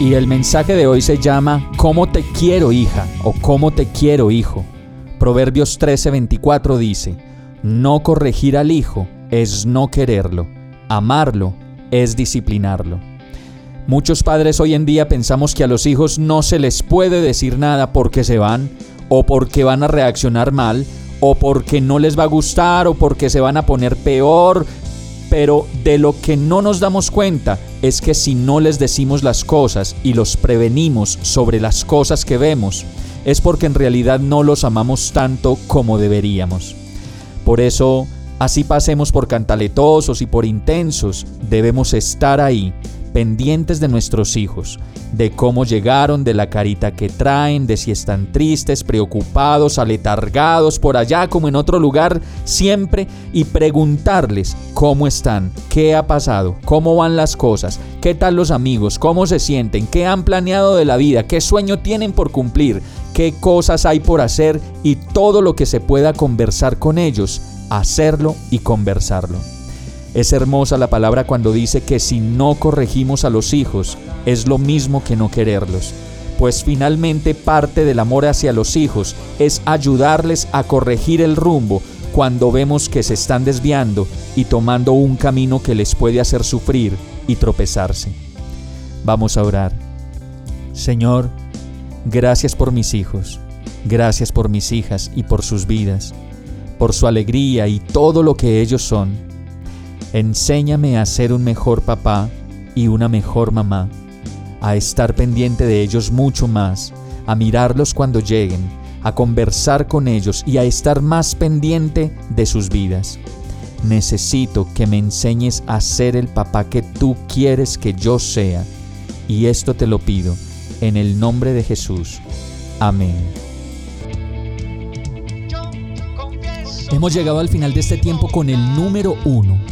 Y el mensaje de hoy se llama ¿Cómo te quiero hija? o ¿Cómo te quiero hijo? Proverbios 13:24 dice, No corregir al hijo es no quererlo, amarlo es disciplinarlo. Muchos padres hoy en día pensamos que a los hijos no se les puede decir nada porque se van, o porque van a reaccionar mal, o porque no les va a gustar, o porque se van a poner peor, pero de lo que no nos damos cuenta es que si no les decimos las cosas y los prevenimos sobre las cosas que vemos, es porque en realidad no los amamos tanto como deberíamos. Por eso, Así pasemos por cantaletosos y por intensos, debemos estar ahí, pendientes de nuestros hijos, de cómo llegaron, de la carita que traen, de si están tristes, preocupados, aletargados, por allá como en otro lugar, siempre, y preguntarles cómo están, qué ha pasado, cómo van las cosas, qué tal los amigos, cómo se sienten, qué han planeado de la vida, qué sueño tienen por cumplir, qué cosas hay por hacer y todo lo que se pueda conversar con ellos hacerlo y conversarlo. Es hermosa la palabra cuando dice que si no corregimos a los hijos, es lo mismo que no quererlos, pues finalmente parte del amor hacia los hijos es ayudarles a corregir el rumbo cuando vemos que se están desviando y tomando un camino que les puede hacer sufrir y tropezarse. Vamos a orar. Señor, gracias por mis hijos, gracias por mis hijas y por sus vidas por su alegría y todo lo que ellos son. Enséñame a ser un mejor papá y una mejor mamá, a estar pendiente de ellos mucho más, a mirarlos cuando lleguen, a conversar con ellos y a estar más pendiente de sus vidas. Necesito que me enseñes a ser el papá que tú quieres que yo sea. Y esto te lo pido en el nombre de Jesús. Amén. Hemos llegado al final de este tiempo con el número uno.